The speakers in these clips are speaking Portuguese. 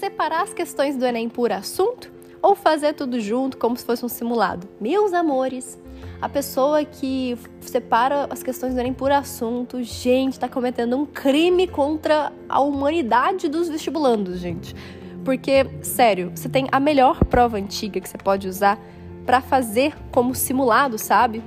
separar as questões do Enem por assunto ou fazer tudo junto como se fosse um simulado? Meus amores, a pessoa que separa as questões do Enem por assunto, gente, está cometendo um crime contra a humanidade dos vestibulandos, gente. Porque, sério, você tem a melhor prova antiga que você pode usar para fazer como simulado, sabe?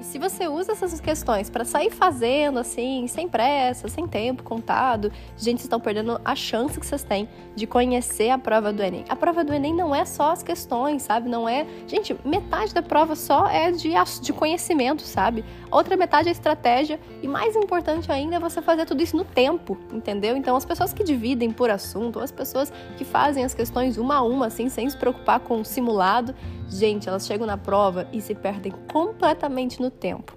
E se você usa essas questões para sair fazendo assim, sem pressa, sem tempo contado, gente, vocês estão perdendo a chance que vocês têm de conhecer a prova do Enem. A prova do Enem não é só as questões, sabe? Não é. Gente, metade da prova só é de, de conhecimento, sabe? Outra metade é estratégia. E mais importante ainda é você fazer tudo isso no tempo, entendeu? Então, as pessoas que dividem por assunto, as pessoas que fazem as questões uma a uma, assim, sem se preocupar com o simulado, gente, elas chegam na prova e se perdem completamente no do tempo.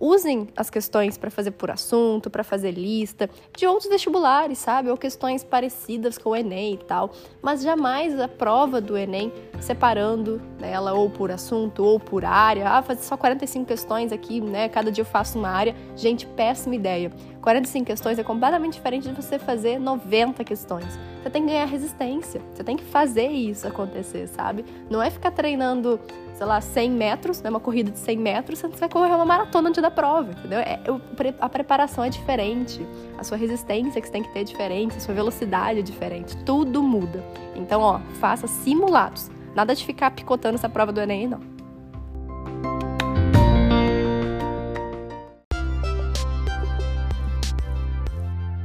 Usem as questões para fazer por assunto, para fazer lista de outros vestibulares, sabe? Ou questões parecidas com o Enem e tal, mas jamais a prova do Enem separando ela ou por assunto ou por área. Ah, fazer só 45 questões aqui, né? Cada dia eu faço uma área. Gente, péssima ideia. 45 questões é completamente diferente de você fazer 90 questões. Você tem que ganhar resistência, você tem que fazer isso acontecer, sabe? Não é ficar treinando sei lá, 100 metros, né, uma corrida de 100 metros, você vai correr uma maratona antes da prova, entendeu? É, a preparação é diferente, a sua resistência que você tem que ter é diferente, a sua velocidade é diferente, tudo muda. Então, ó, faça simulados. Nada de ficar picotando essa prova do Enem, não.